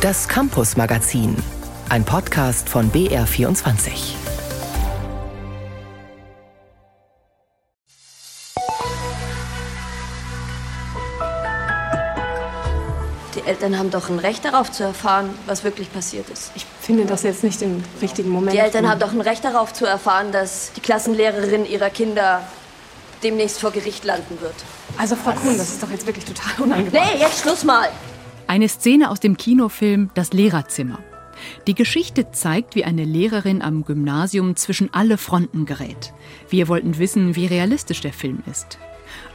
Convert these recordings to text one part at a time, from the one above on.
Das Campus Magazin, ein Podcast von BR24. Die Eltern haben doch ein Recht darauf zu erfahren, was wirklich passiert ist. Ich finde das jetzt nicht im richtigen Moment. Die Eltern haben doch ein Recht darauf zu erfahren, dass die Klassenlehrerin ihrer Kinder demnächst vor Gericht landen wird. Also Frau Kuhn, das ist doch jetzt wirklich total unangenehm. Nee, jetzt Schluss mal. Eine Szene aus dem Kinofilm Das Lehrerzimmer. Die Geschichte zeigt, wie eine Lehrerin am Gymnasium zwischen alle Fronten gerät. Wir wollten wissen, wie realistisch der Film ist.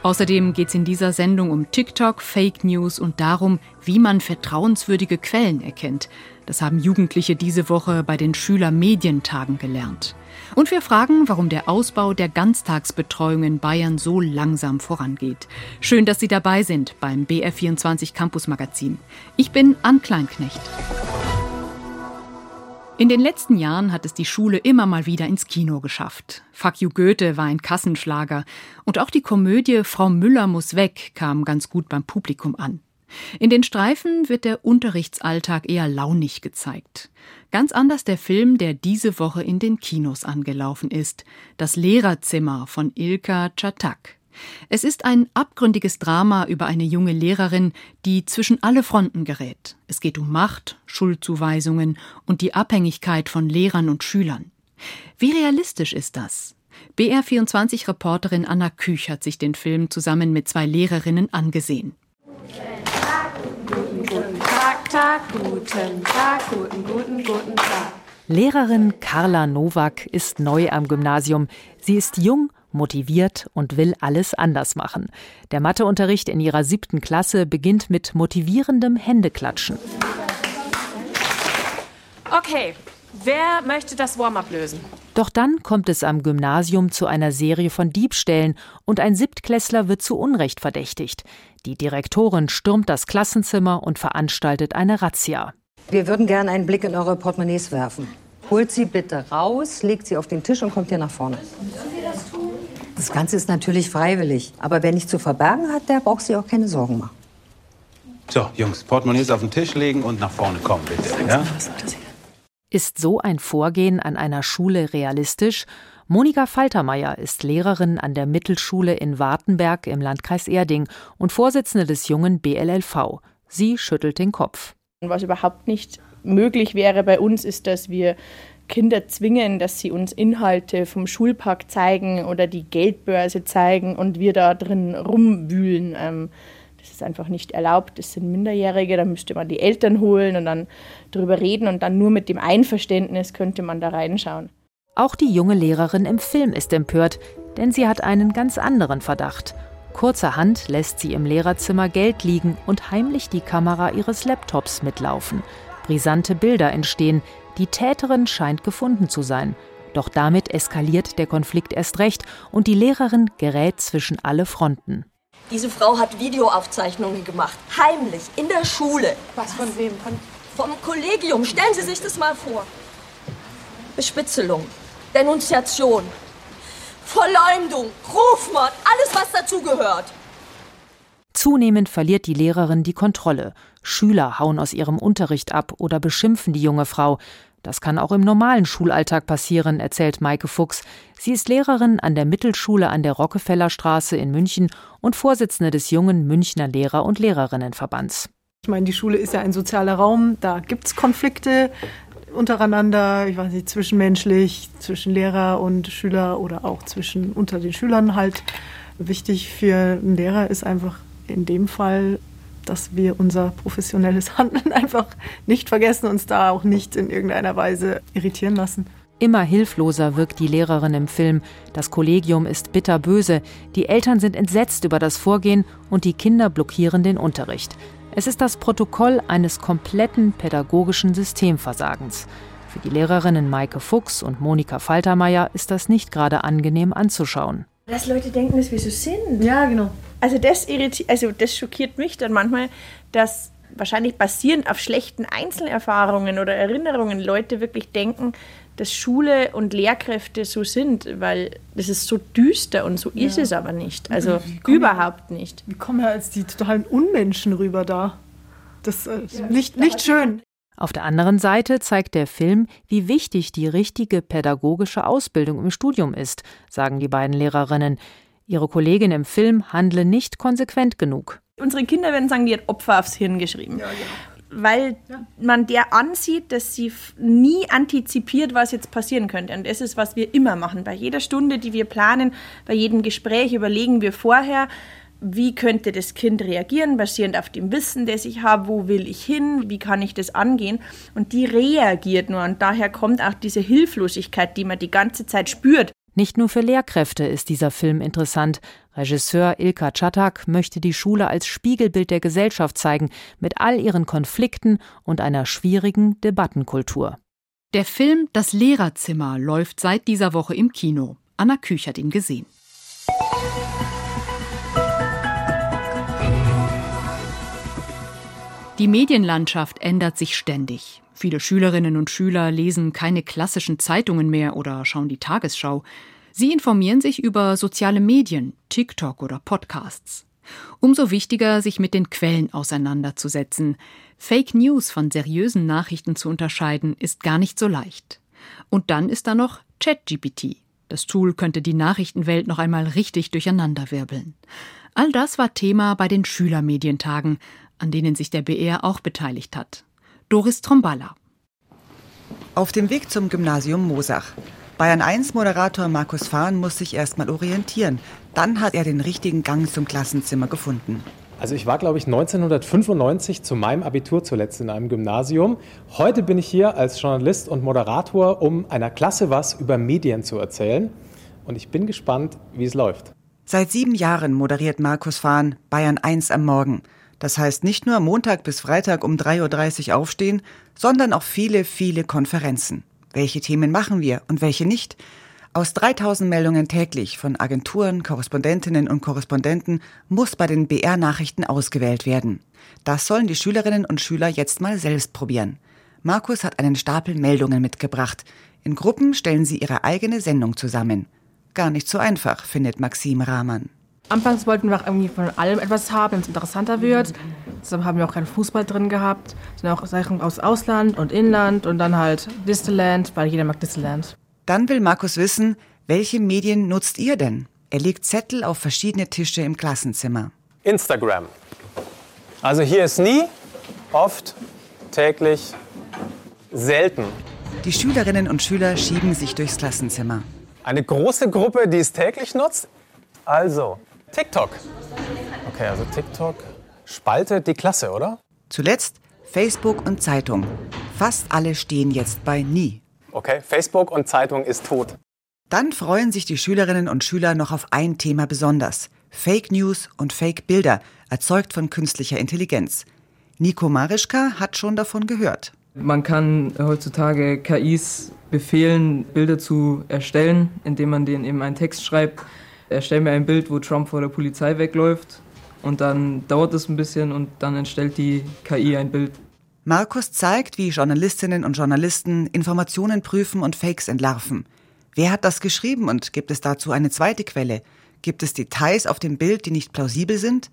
Außerdem geht es in dieser Sendung um TikTok, Fake News und darum, wie man vertrauenswürdige Quellen erkennt. Das haben Jugendliche diese Woche bei den Schülermedientagen gelernt. Und wir fragen, warum der Ausbau der Ganztagsbetreuung in Bayern so langsam vorangeht. Schön, dass Sie dabei sind beim BR24 Campus Magazin. Ich bin Ann Kleinknecht. In den letzten Jahren hat es die Schule immer mal wieder ins Kino geschafft. Fuck you Goethe war ein Kassenschlager und auch die Komödie Frau Müller muss weg kam ganz gut beim Publikum an. In den Streifen wird der Unterrichtsalltag eher launig gezeigt. Ganz anders der Film, der diese Woche in den Kinos angelaufen ist. Das Lehrerzimmer von Ilka Chatak. Es ist ein abgründiges Drama über eine junge Lehrerin, die zwischen alle Fronten gerät. Es geht um Macht, Schuldzuweisungen und die Abhängigkeit von Lehrern und Schülern. Wie realistisch ist das? BR24-Reporterin Anna Küch hat sich den Film zusammen mit zwei Lehrerinnen angesehen. Tag, guten Tag, guten, guten, guten Tag. Lehrerin Carla Nowak ist neu am Gymnasium. Sie ist jung motiviert und will alles anders machen. Der Matheunterricht in ihrer siebten Klasse beginnt mit motivierendem Händeklatschen. Okay, wer möchte das Warm-up lösen? Doch dann kommt es am Gymnasium zu einer Serie von Diebstählen und ein Siebtklässler wird zu Unrecht verdächtigt. Die Direktorin stürmt das Klassenzimmer und veranstaltet eine Razzia. Wir würden gerne einen Blick in eure Portemonnaies werfen. Holt sie bitte raus, legt sie auf den Tisch und kommt hier nach vorne. Das Ganze ist natürlich freiwillig. Aber wer nichts zu verbergen hat, der braucht sich auch keine Sorgen machen. So, Jungs, Portemonnaies auf den Tisch legen und nach vorne kommen, bitte. Ja? Ist so ein Vorgehen an einer Schule realistisch? Monika Faltermeier ist Lehrerin an der Mittelschule in Wartenberg im Landkreis Erding und Vorsitzende des jungen BLLV. Sie schüttelt den Kopf. Was überhaupt nicht möglich wäre bei uns, ist, dass wir Kinder zwingen, dass sie uns Inhalte vom Schulpark zeigen oder die Geldbörse zeigen und wir da drin rumwühlen. Das ist einfach nicht erlaubt. Das sind Minderjährige, da müsste man die Eltern holen und dann darüber reden und dann nur mit dem Einverständnis könnte man da reinschauen. Auch die junge Lehrerin im Film ist empört, denn sie hat einen ganz anderen Verdacht. Kurzerhand lässt sie im Lehrerzimmer Geld liegen und heimlich die Kamera ihres Laptops mitlaufen. Brisante Bilder entstehen, die Täterin scheint gefunden zu sein. Doch damit eskaliert der Konflikt erst recht und die Lehrerin gerät zwischen alle Fronten. Diese Frau hat Videoaufzeichnungen gemacht. Heimlich, in der Schule. Was von wem? Von Vom Kollegium. Stellen Sie sich das mal vor. Bespitzelung, Denunziation, Verleumdung, Rufmord, alles, was dazugehört. Zunehmend verliert die Lehrerin die Kontrolle. Schüler hauen aus ihrem Unterricht ab oder beschimpfen die junge Frau. Das kann auch im normalen Schulalltag passieren, erzählt Maike Fuchs. Sie ist Lehrerin an der Mittelschule an der Rockefellerstraße in München und Vorsitzende des jungen Münchner Lehrer- und Lehrerinnenverbands. Ich meine, die Schule ist ja ein sozialer Raum, da gibt es Konflikte untereinander, ich weiß nicht, zwischenmenschlich, zwischen Lehrer und Schüler oder auch zwischen unter den Schülern halt. Wichtig für einen Lehrer ist einfach in dem Fall, dass wir unser professionelles Handeln einfach nicht vergessen, uns da auch nicht in irgendeiner Weise irritieren lassen. Immer hilfloser wirkt die Lehrerin im Film. Das Kollegium ist bitterböse. Die Eltern sind entsetzt über das Vorgehen und die Kinder blockieren den Unterricht. Es ist das Protokoll eines kompletten pädagogischen Systemversagens. Für die Lehrerinnen Maike Fuchs und Monika Faltermeier ist das nicht gerade angenehm anzuschauen. Dass Leute denken, dass wir so sind. Ja, genau. Also das also das schockiert mich dann manchmal, dass wahrscheinlich basierend auf schlechten Einzelerfahrungen oder Erinnerungen Leute wirklich denken, dass Schule und Lehrkräfte so sind, weil das ist so düster und so ist Ja. es aber nicht. Also überhaupt nicht. Wir kommen ja als die totalen Unmenschen rüber da. Das ist nicht, nicht schön. Auf der anderen Seite zeigt der Film, wie wichtig die richtige pädagogische Ausbildung im Studium ist, sagen die beiden Lehrerinnen. Ihre Kollegin im Film handle nicht konsequent genug. Unsere Kinder werden sagen, die hat Opfer aufs Hirn geschrieben. Ja, genau. Weil man der ansieht, dass sie nie antizipiert, was jetzt passieren könnte. Und das ist, was wir immer machen. Bei jeder Stunde, die wir planen, bei jedem Gespräch überlegen wir vorher, wie könnte das Kind reagieren, basierend auf dem Wissen, das ich habe, wo will ich hin, wie kann ich das angehen. Und die reagiert nur und daher kommt auch diese Hilflosigkeit, die man die ganze Zeit spürt. Nicht nur für Lehrkräfte ist dieser Film interessant. Regisseur Ilka Czatak möchte die Schule als Spiegelbild der Gesellschaft zeigen, mit all ihren Konflikten und einer schwierigen Debattenkultur. Der Film Das Lehrerzimmer läuft seit dieser Woche im Kino. Anna Küch hat ihn gesehen. Die Medienlandschaft ändert sich ständig. Viele Schülerinnen und Schüler lesen keine klassischen Zeitungen mehr oder schauen die Tagesschau. Sie informieren sich über soziale Medien, TikTok oder Podcasts. Umso wichtiger, sich mit den Quellen auseinanderzusetzen. Fake News von seriösen Nachrichten zu unterscheiden, ist gar nicht so leicht. Und dann ist da noch ChatGPT. Das Tool könnte die Nachrichtenwelt noch einmal richtig durcheinanderwirbeln. All das war Thema bei den Schülermedientagen, an denen sich der BR auch beteiligt hat. Doris Tromballa. Auf dem Weg zum Gymnasium Mosach. Bayern 1 Moderator Markus Fahn muss sich erstmal orientieren. Dann hat er den richtigen Gang zum Klassenzimmer gefunden. Also ich war, glaube ich, 1995 zu meinem Abitur zuletzt in einem Gymnasium. Heute bin ich hier als Journalist und Moderator, um einer Klasse was über Medien zu erzählen. Und ich bin gespannt, wie es läuft. Seit sieben Jahren moderiert Markus Fahn Bayern 1 am Morgen. Das heißt nicht nur Montag bis Freitag um 3.30 Uhr aufstehen, sondern auch viele, viele Konferenzen. Welche Themen machen wir und welche nicht? Aus 3000 Meldungen täglich von Agenturen, Korrespondentinnen und Korrespondenten muss bei den BR-Nachrichten ausgewählt werden. Das sollen die Schülerinnen und Schüler jetzt mal selbst probieren. Markus hat einen Stapel Meldungen mitgebracht. In Gruppen stellen sie ihre eigene Sendung zusammen. Gar nicht so einfach, findet Maxim Rahman. Anfangs wollten wir auch irgendwie von allem etwas haben, damit es interessanter wird. Deshalb haben wir auch keinen Fußball drin gehabt, sondern auch Sachen aus Ausland und Inland und dann halt Disneyland, weil jeder mag Disneyland. Dann will Markus wissen, welche Medien nutzt ihr denn? Er legt Zettel auf verschiedene Tische im Klassenzimmer. Instagram. Also hier ist nie, oft, täglich, selten. Die Schülerinnen und Schüler schieben sich durchs Klassenzimmer. Eine große Gruppe, die es täglich nutzt? Also, TikTok. Okay, also TikTok spaltet die Klasse, oder? Zuletzt Facebook und Zeitung. Fast alle stehen jetzt bei nie. Okay, Facebook und Zeitung ist tot. Dann freuen sich die Schülerinnen und Schüler noch auf ein Thema besonders. Fake News und Fake Bilder, erzeugt von künstlicher Intelligenz. Nico Marischka hat schon davon gehört. Man kann heutzutage KIs befehlen, Bilder zu erstellen, indem man denen eben einen Text schreibt erstell mir ein Bild, wo Trump vor der Polizei wegläuft und dann dauert es ein bisschen und dann entstellt die KI ein Bild. Markus zeigt, wie Journalistinnen und Journalisten Informationen prüfen und Fakes entlarven. Wer hat das geschrieben und gibt es dazu eine zweite Quelle? Gibt es Details auf dem Bild, die nicht plausibel sind?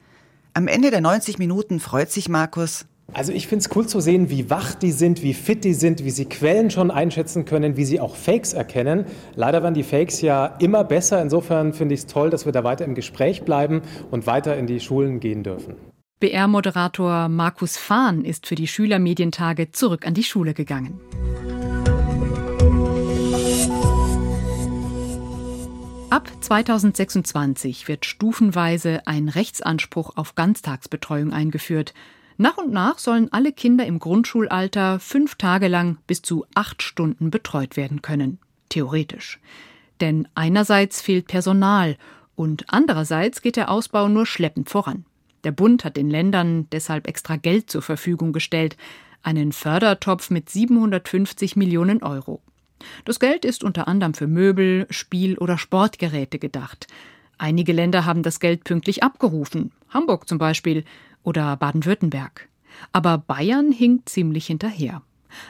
Am Ende der 90 Minuten freut sich Markus, also ich finde es cool zu sehen, wie wach die sind, wie fit die sind, wie sie Quellen schon einschätzen können, wie sie auch Fakes erkennen. Leider werden die Fakes ja immer besser. Insofern finde ich es toll, dass wir da weiter im Gespräch bleiben und weiter in die Schulen gehen dürfen. BR-Moderator Markus Fahn ist für die Schülermedientage zurück an die Schule gegangen. Ab 2026 wird stufenweise ein Rechtsanspruch auf Ganztagsbetreuung eingeführt. Nach und nach sollen alle Kinder im Grundschulalter fünf Tage lang bis zu acht Stunden betreut werden können. Theoretisch. Denn einerseits fehlt Personal und andererseits geht der Ausbau nur schleppend voran. Der Bund hat den Ländern deshalb extra Geld zur Verfügung gestellt, einen Fördertopf mit 750 Millionen Euro. Das Geld ist unter anderem für Möbel, Spiel- oder Sportgeräte gedacht. Einige Länder haben das Geld pünktlich abgerufen, Hamburg zum Beispiel, oder Baden-Württemberg. Aber Bayern hinkt ziemlich hinterher.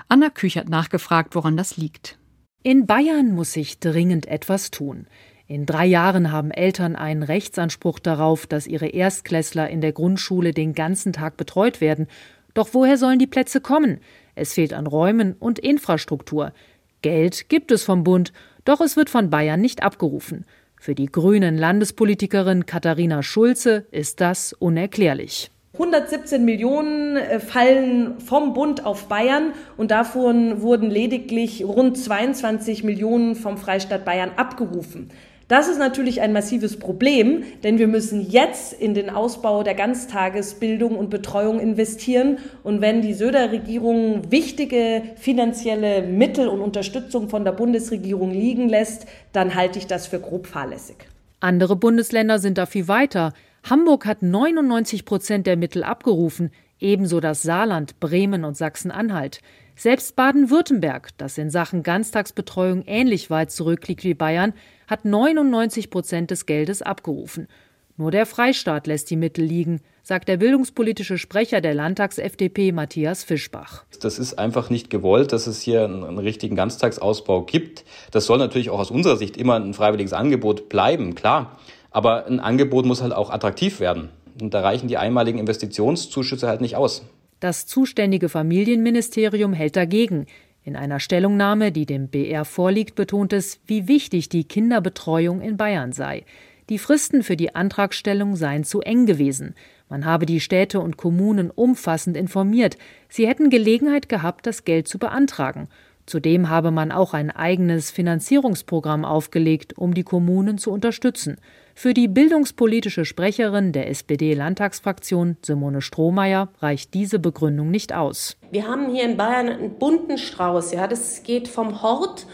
Anna Küch hat nachgefragt, woran das liegt. In Bayern muss sich dringend etwas tun. In drei Jahren haben Eltern einen Rechtsanspruch darauf, dass ihre Erstklässler in der Grundschule den ganzen Tag betreut werden. Doch woher sollen die Plätze kommen? Es fehlt an Räumen und Infrastruktur. Geld gibt es vom Bund, doch es wird von Bayern nicht abgerufen. Für die grünen Landespolitikerin Katharina Schulze ist das unerklärlich. 117 Millionen äh, fallen vom Bund auf Bayern und davon wurden lediglich rund 22 Millionen vom Freistaat Bayern abgerufen. Das ist natürlich ein massives Problem, denn wir müssen jetzt in den Ausbau der Ganztagesbildung und Betreuung investieren. Und wenn die Söder-Regierung wichtige finanzielle Mittel und Unterstützung von der Bundesregierung liegen lässt, dann halte ich das für grob fahrlässig. Andere Bundesländer sind da viel weiter. Hamburg hat 99 Prozent der Mittel abgerufen, ebenso das Saarland, Bremen und Sachsen-Anhalt. Selbst Baden-Württemberg, das in Sachen Ganztagsbetreuung ähnlich weit zurückliegt wie Bayern, hat 99 Prozent des Geldes abgerufen. Nur der Freistaat lässt die Mittel liegen, sagt der bildungspolitische Sprecher der Landtags-FDP Matthias Fischbach. Das ist einfach nicht gewollt, dass es hier einen, richtigen Ganztagsausbau gibt. Das soll natürlich auch aus unserer Sicht immer ein freiwilliges Angebot bleiben, klar. Aber ein Angebot muss halt auch attraktiv werden. Und da reichen die einmaligen Investitionszuschüsse halt nicht aus. Das zuständige Familienministerium hält dagegen. In einer Stellungnahme, die dem BR vorliegt, betont es, wie wichtig die Kinderbetreuung in Bayern sei. Die Fristen für die Antragstellung seien zu eng gewesen. Man habe die Städte und Kommunen umfassend informiert. Sie hätten Gelegenheit gehabt, das Geld zu beantragen. Zudem habe man auch ein eigenes Finanzierungsprogramm aufgelegt, um die Kommunen zu unterstützen. Für die bildungspolitische Sprecherin der SPD-Landtagsfraktion, Simone Strohmeier, reicht diese Begründung nicht aus. Wir haben hier in Bayern einen bunten Strauß. Ja, das geht vom Hort,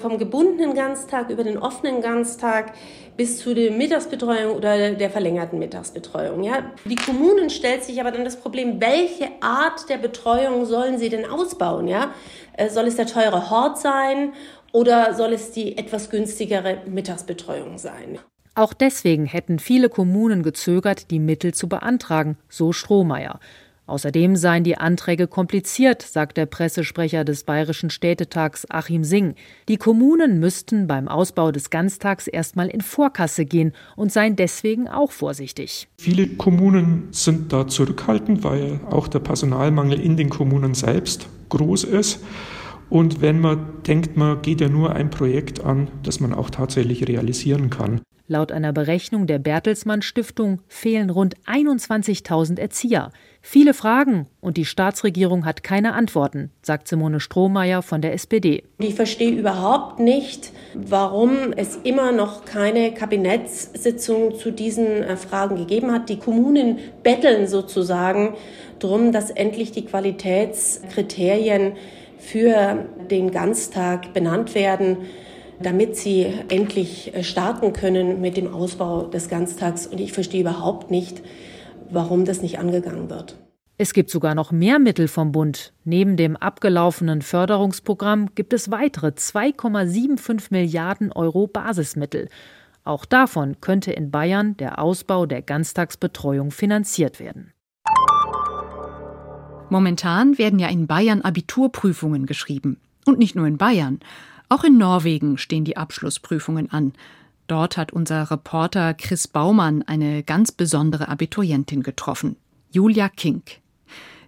vom gebundenen Ganztag über den offenen Ganztag bis zu der Mittagsbetreuung oder der verlängerten Mittagsbetreuung. Ja. Die Kommunen stellt sich aber dann das Problem, welche Art der Betreuung sollen sie denn ausbauen? Ja? Äh, soll es der teure Hort sein oder soll es die etwas günstigere Mittagsbetreuung sein? Auch deswegen hätten viele Kommunen gezögert, die Mittel zu beantragen, so Strohmeier. Außerdem seien die Anträge kompliziert, sagt der Pressesprecher des Bayerischen Städtetags Achim Singh. Die Kommunen müssten beim Ausbau des Ganztags erstmal in Vorkasse gehen und seien deswegen auch vorsichtig. Viele Kommunen sind da zurückhaltend, weil auch der Personalmangel in den Kommunen selbst groß ist. Und wenn man denkt, man geht ja nur ein Projekt an, das man auch tatsächlich realisieren kann. Laut einer Berechnung der Bertelsmann Stiftung fehlen rund 21.000 Erzieher. Viele Fragen und die Staatsregierung hat keine Antworten, sagt Simone Strohmeier von der SPD. Ich verstehe überhaupt nicht, warum es immer noch keine Kabinettssitzung zu diesen äh, Fragen gegeben hat. Die Kommunen betteln sozusagen darum, dass endlich die Qualitätskriterien für den Ganztag benannt werden damit sie endlich äh, starten können mit dem Ausbau des Ganztags. Und ich verstehe überhaupt nicht, warum das nicht angegangen wird. Es gibt sogar noch mehr Mittel vom Bund. Neben dem abgelaufenen Förderungsprogramm gibt es weitere 2,75 Milliarden Euro Basismittel. Auch davon könnte in Bayern der Ausbau der Ganztagsbetreuung finanziert werden. Momentan werden ja in Bayern Abiturprüfungen geschrieben. Und nicht nur in Bayern. Auch in Norwegen stehen die Abschlussprüfungen an. Dort hat unser Reporter Chris Baumann eine ganz besondere Abiturientin getroffen, Julia Kink.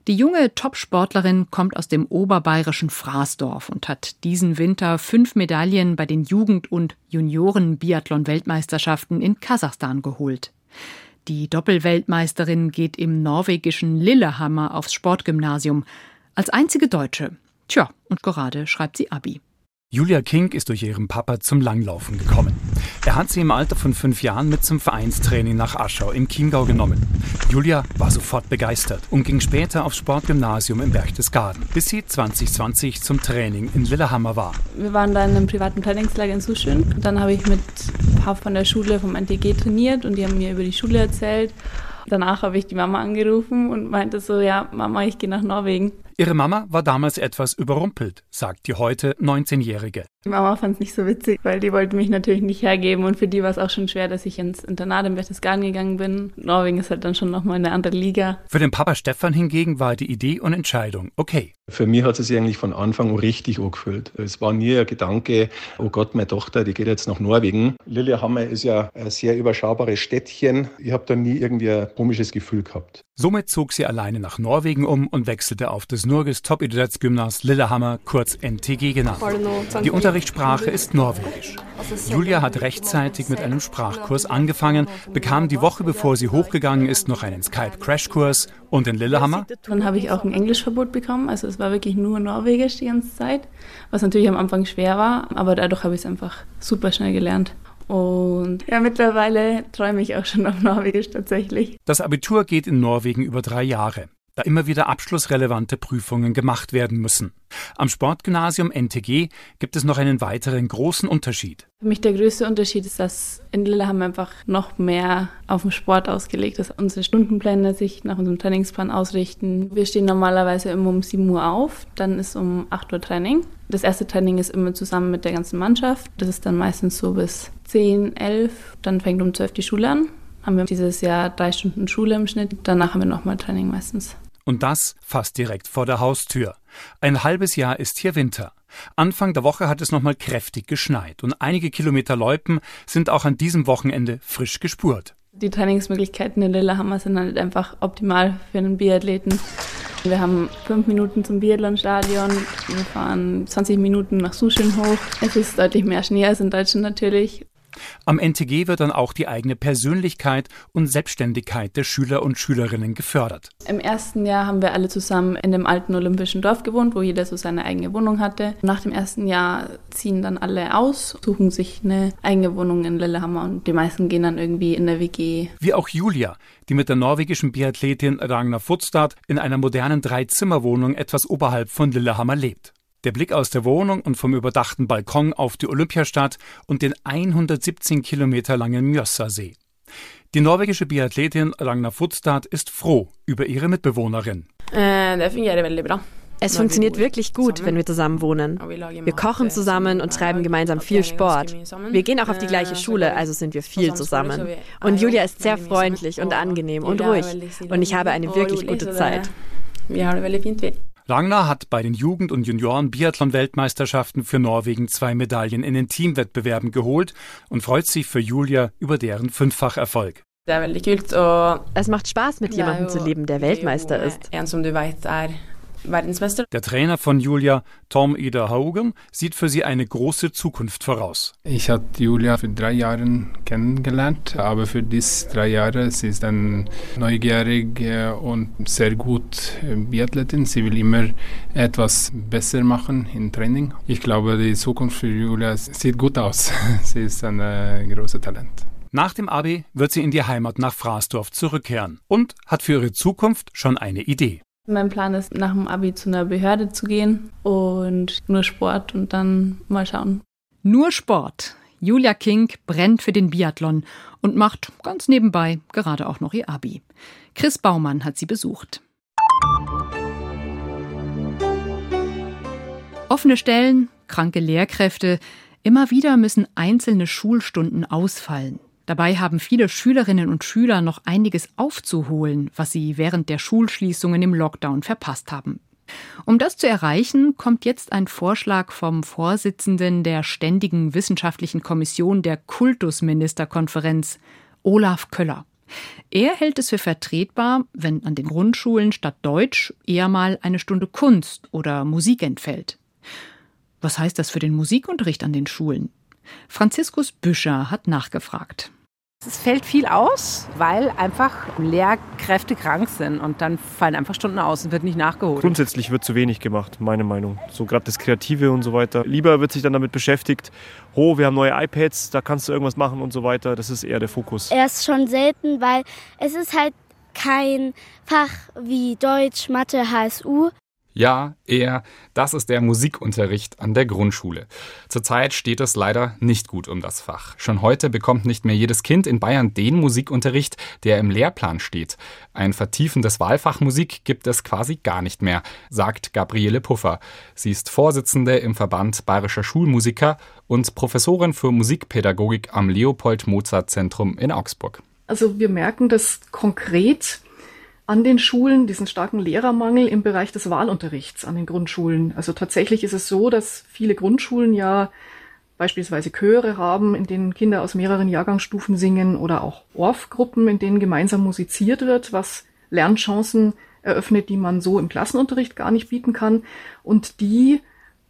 Die junge Topsportlerin kommt aus dem oberbayerischen Fraßdorf und hat diesen Winter fünf Medaillen bei den Jugend- und Junioren-Biathlon-Weltmeisterschaften in Kasachstan geholt. Die Doppelweltmeisterin geht im norwegischen Lillehammer aufs Sportgymnasium. Als einzige Deutsche. Tja, und gerade schreibt sie Abi. Julia King ist durch ihren Papa zum Langlaufen gekommen. Er hat sie im Alter von fünf Jahren mit zum Vereinstraining nach Aschau im Chiemgau genommen. Julia war sofort begeistert und ging später aufs Sportgymnasium im Berchtesgaden, bis sie 2020 zum Training in Lillehammer war. Wir waren dann im privaten Trainingslager in Suschön. Dann habe ich mit ein paar von der Schule vom NTG trainiert und die haben mir über die Schule erzählt. Danach habe ich die Mama angerufen und meinte so, ja, Mama, ich gehe nach Norwegen. Ihre Mama war damals etwas überrumpelt, sagt die heute 19-Jährige. Die Mama fand es nicht so witzig, weil die wollte mich natürlich nicht hergeben und für die war es auch schon schwer, dass ich ins Internat in Berchtesgaden gegangen bin. Norwegen ist halt dann schon nochmal eine andere Liga. Für den Papa Stefan hingegen war die Idee und Entscheidung okay. Für mich hat es sich eigentlich von Anfang an richtig angefühlt. Es war nie ein Gedanke, oh Gott, meine Tochter, die geht jetzt nach Norwegen. Lillehammer ist ja ein sehr überschaubares Städtchen. Ich habe da nie irgendwie ein komisches Gefühl gehabt. Somit zog sie alleine nach Norwegen um und wechselte auf das Norges Toppidrettsgymnas Lillehammer, kurz NTG genannt. Die Unterrichtssprache ist Norwegisch. Julia hat rechtzeitig mit einem Sprachkurs angefangen, bekam die Woche bevor sie hochgegangen ist noch einen Skype-Crashkurs und in Lillehammer. Dann habe ich auch ein Englischverbot bekommen, also es war wirklich nur Norwegisch die ganze Zeit, was natürlich am Anfang schwer war, aber dadurch habe ich es einfach super schnell gelernt. Und ja, mittlerweile träume ich auch schon auf Norwegisch tatsächlich. Das Abitur geht in Norwegen über drei Jahre, da immer wieder abschlussrelevante Prüfungen gemacht werden müssen. Am Sportgymnasium NTG gibt es noch einen weiteren großen Unterschied. Für mich der größte Unterschied ist, dass in Lillehammer einfach noch mehr auf den Sport ausgelegt ist. Unsere Stundenpläne sich nach unserem Trainingsplan ausrichten. Wir stehen normalerweise immer um 7 Uhr auf, dann ist um 8 Uhr Training. Das erste Training ist immer zusammen mit der ganzen Mannschaft. Das ist dann meistens so bis 10, 11. Dann fängt um 12 die Schule an. Haben wir dieses Jahr drei Stunden Schule im Schnitt. Danach haben wir nochmal Training meistens. Und das fast direkt vor der Haustür. Ein halbes Jahr ist hier Winter. Anfang der Woche hat es nochmal kräftig geschneit und einige Kilometer Loipen sind auch an diesem Wochenende frisch gespurt. Die Trainingsmöglichkeiten in Lillehammer sind halt einfach optimal für einen Biathleten. Wir haben fünf Minuten zum Biathlonstadion. Wir fahren 20 Minuten nach Suschin hoch. Es ist deutlich mehr Schnee als in Deutschland natürlich. Am NTG wird dann auch die eigene Persönlichkeit und Selbstständigkeit der Schüler und Schülerinnen gefördert. Im ersten Jahr haben wir alle zusammen in dem alten olympischen Dorf gewohnt, wo jeder so seine eigene Wohnung hatte. Nach dem ersten Jahr ziehen dann alle aus, suchen sich eine eigene Wohnung in Lillehammer und die meisten gehen dann irgendwie in der WG. Wie auch Julia, die mit der norwegischen Biathletin Ragnar Futstad in einer modernen Dreizimmerwohnung etwas oberhalb von Lillehammer lebt. Der Blick aus der Wohnung und vom überdachten Balkon auf die Olympiastadt und den 117 Kilometer langen Mjøssasee. Die norwegische Biathletin Ragnar Futstad ist froh über ihre Mitbewohnerin. Es funktioniert wirklich gut, wenn wir zusammen wohnen. Wir kochen zusammen und treiben gemeinsam viel Sport. Wir gehen auch auf die gleiche Schule, also sind wir viel zusammen. Und Julia ist sehr freundlich und angenehm und ruhig. Und ich habe eine wirklich gute Zeit. Ragnar hat bei den Jugend- und Junioren-Biathlon-Weltmeisterschaften für Norwegen zwei Medaillen in den Teamwettbewerben geholt und freut sich für Julia über deren Fünffacherfolg. Es macht Spaß, mit jemandem zu leben, der Weltmeister ist. Der Trainer von Julia, Tom Ida Haugen, sieht für sie eine große Zukunft voraus. Ich habe Julia für drei Jahre kennengelernt, aber für diese drei Jahre sie ist dann neugierig und sehr gut Biathletin. Sie will immer etwas besser machen im Training. Ich glaube, die Zukunft für Julia sieht gut aus. sie ist ein äh, großes Talent. Nach dem Abi wird sie in die Heimat nach Fraßdorf zurückkehren und hat für ihre Zukunft schon eine Idee. Mein Plan ist, nach dem Abi zu einer Behörde zu gehen und nur Sport und dann mal schauen. Nur Sport. Julia King brennt für den Biathlon und macht ganz nebenbei gerade auch noch ihr Abi. Chris Baumann hat sie besucht. Offene Stellen, kranke Lehrkräfte, immer wieder müssen einzelne Schulstunden ausfallen. Dabei haben viele Schülerinnen und Schüler noch einiges aufzuholen, was sie während der Schulschließungen im Lockdown verpasst haben. Um das zu erreichen, kommt jetzt ein Vorschlag vom Vorsitzenden der Ständigen Wissenschaftlichen Kommission der Kultusministerkonferenz, Olaf Köller. Er hält es für vertretbar, wenn an den Grundschulen statt Deutsch eher mal eine Stunde Kunst oder Musik entfällt. Was heißt das für den Musikunterricht an den Schulen? Franziskus Büscher hat nachgefragt. Es fällt viel aus, weil einfach Lehrkräfte krank sind und dann fallen einfach Stunden aus und wird nicht nachgeholt. Grundsätzlich wird zu wenig gemacht, meine Meinung. So gerade das Kreative und so weiter. Lieber wird sich dann damit beschäftigt, oh, wir haben neue iPads, da kannst du irgendwas machen und so weiter. Das ist eher der Fokus. Er ist schon selten, weil es ist halt kein Fach wie Deutsch, Mathe, HSU. Ja, er, das ist der Musikunterricht an der Grundschule. Zurzeit steht es leider nicht gut um das Fach. Schon heute bekommt nicht mehr jedes Kind in Bayern den Musikunterricht, der im Lehrplan steht. Ein vertiefendes Wahlfach Musik gibt es quasi gar nicht mehr, sagt Gabriele Puffer. Sie ist Vorsitzende im Verband Bayerischer Schulmusiker und Professorin für Musikpädagogik am Leopold Mozart Zentrum in Augsburg. Also wir merken das konkret an den Schulen, diesen starken Lehrermangel im Bereich des Wahlunterrichts an den Grundschulen. Also tatsächlich ist es so, dass viele Grundschulen ja beispielsweise Chöre haben, in denen Kinder aus mehreren Jahrgangsstufen singen oder auch Orff-Gruppen, in denen gemeinsam musiziert wird, was Lernchancen eröffnet, die man so im Klassenunterricht gar nicht bieten kann. Und die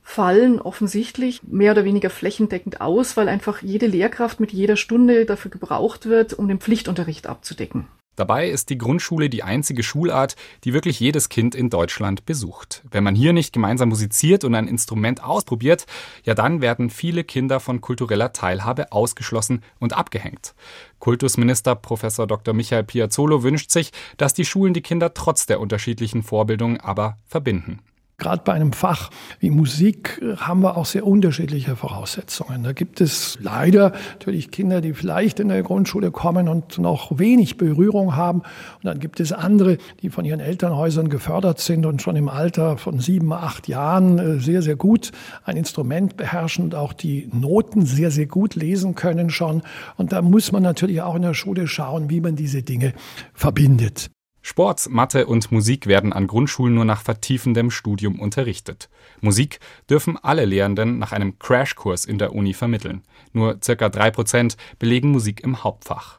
fallen offensichtlich mehr oder weniger flächendeckend aus, weil einfach jede Lehrkraft mit jeder Stunde dafür gebraucht wird, um den Pflichtunterricht abzudecken. Dabei ist die Grundschule die einzige Schulart, die wirklich jedes Kind in Deutschland besucht. Wenn man hier nicht gemeinsam musiziert und ein Instrument ausprobiert, ja dann werden viele Kinder von kultureller Teilhabe ausgeschlossen und abgehängt. Kultusminister Prof. Dr. Michael Piazzolo wünscht sich, dass die Schulen die Kinder trotz der unterschiedlichen Vorbildung aber verbinden. Gerade bei einem Fach wie Musik äh, haben wir auch sehr unterschiedliche Voraussetzungen. Da gibt es leider natürlich Kinder, die vielleicht in der Grundschule kommen und noch wenig Berührung haben. Und dann gibt es andere, die von ihren Elternhäusern gefördert sind und schon im Alter von sieben, acht Jahren äh, sehr, sehr gut ein Instrument beherrschen und auch die Noten sehr, sehr gut lesen können schon. Und da muss man natürlich auch in der Schule schauen, wie man diese Dinge verbindet. Sport, Mathe und Musik werden an Grundschulen nur nach vertiefendem Studium unterrichtet. Musik dürfen alle Lehrenden nach einem Crashkurs in der Uni vermitteln. Nur circa drei Prozent belegen Musik im Hauptfach.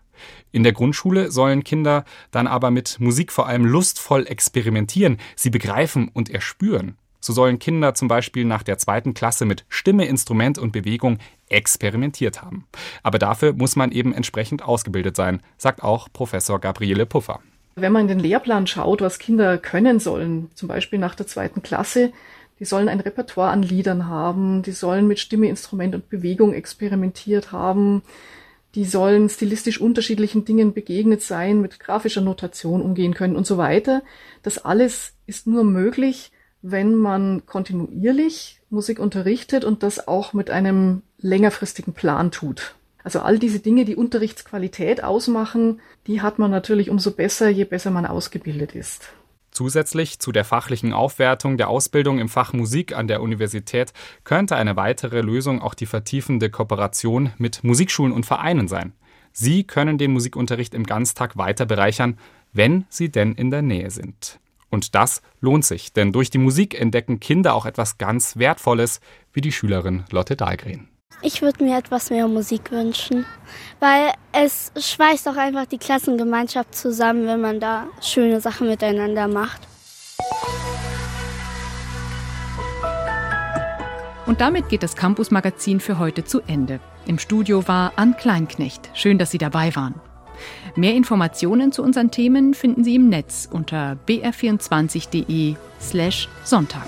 In der Grundschule sollen Kinder dann aber mit Musik vor allem lustvoll experimentieren, sie begreifen und erspüren. So sollen Kinder zum Beispiel nach der zweiten Klasse mit Stimme, Instrument und Bewegung experimentiert haben. Aber dafür muss man eben entsprechend ausgebildet sein, sagt auch Professor Gabriele Puffer. Wenn man in den Lehrplan schaut, was Kinder können sollen, zum Beispiel nach der zweiten Klasse, die sollen ein Repertoire an Liedern haben, die sollen mit Stimme, Instrument und Bewegung experimentiert haben, die sollen stilistisch unterschiedlichen Dingen begegnet sein, mit grafischer Notation umgehen können und so weiter. Das alles ist nur möglich, wenn man kontinuierlich Musik unterrichtet und das auch mit einem längerfristigen Plan tut. Also all diese Dinge, die Unterrichtsqualität ausmachen, die hat man natürlich umso besser, je besser man ausgebildet ist. Zusätzlich zu der fachlichen Aufwertung der Ausbildung im Fach Musik an der Universität könnte eine weitere Lösung auch die vertiefende Kooperation mit Musikschulen und Vereinen sein. Sie können den Musikunterricht im Ganztag weiter bereichern, wenn sie denn in der Nähe sind. Und das lohnt sich, denn durch die Musik entdecken Kinder auch etwas ganz Wertvolles, wie die Schülerin Lotte Dahlgren. Ich würde mir etwas mehr Musik wünschen, weil es schweißt auch einfach die Klassengemeinschaft zusammen, wenn man da schöne Sachen miteinander macht. Und damit geht das Campus Magazin für heute zu Ende. Im Studio war Ann Kleinknecht. Schön, dass Sie dabei waren. Mehr Informationen zu unseren Themen finden Sie im Netz unter br24.de/sonntag.